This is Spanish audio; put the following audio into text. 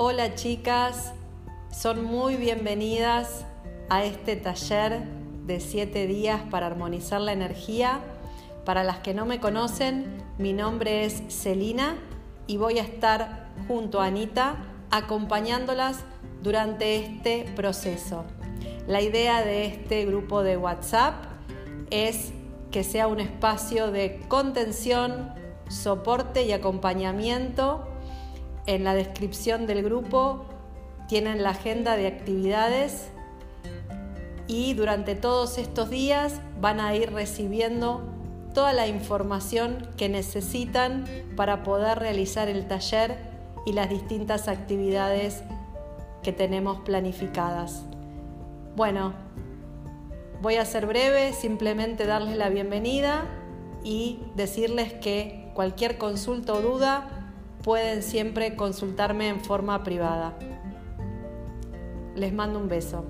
Hola chicas, son muy bienvenidas a este taller de 7 días para armonizar la energía. Para las que no me conocen, mi nombre es Celina y voy a estar junto a Anita acompañándolas durante este proceso. La idea de este grupo de WhatsApp es que sea un espacio de contención, soporte y acompañamiento. En la descripción del grupo tienen la agenda de actividades y durante todos estos días van a ir recibiendo toda la información que necesitan para poder realizar el taller y las distintas actividades que tenemos planificadas. Bueno, voy a ser breve, simplemente darles la bienvenida y decirles que cualquier consulta o duda pueden siempre consultarme en forma privada. Les mando un beso.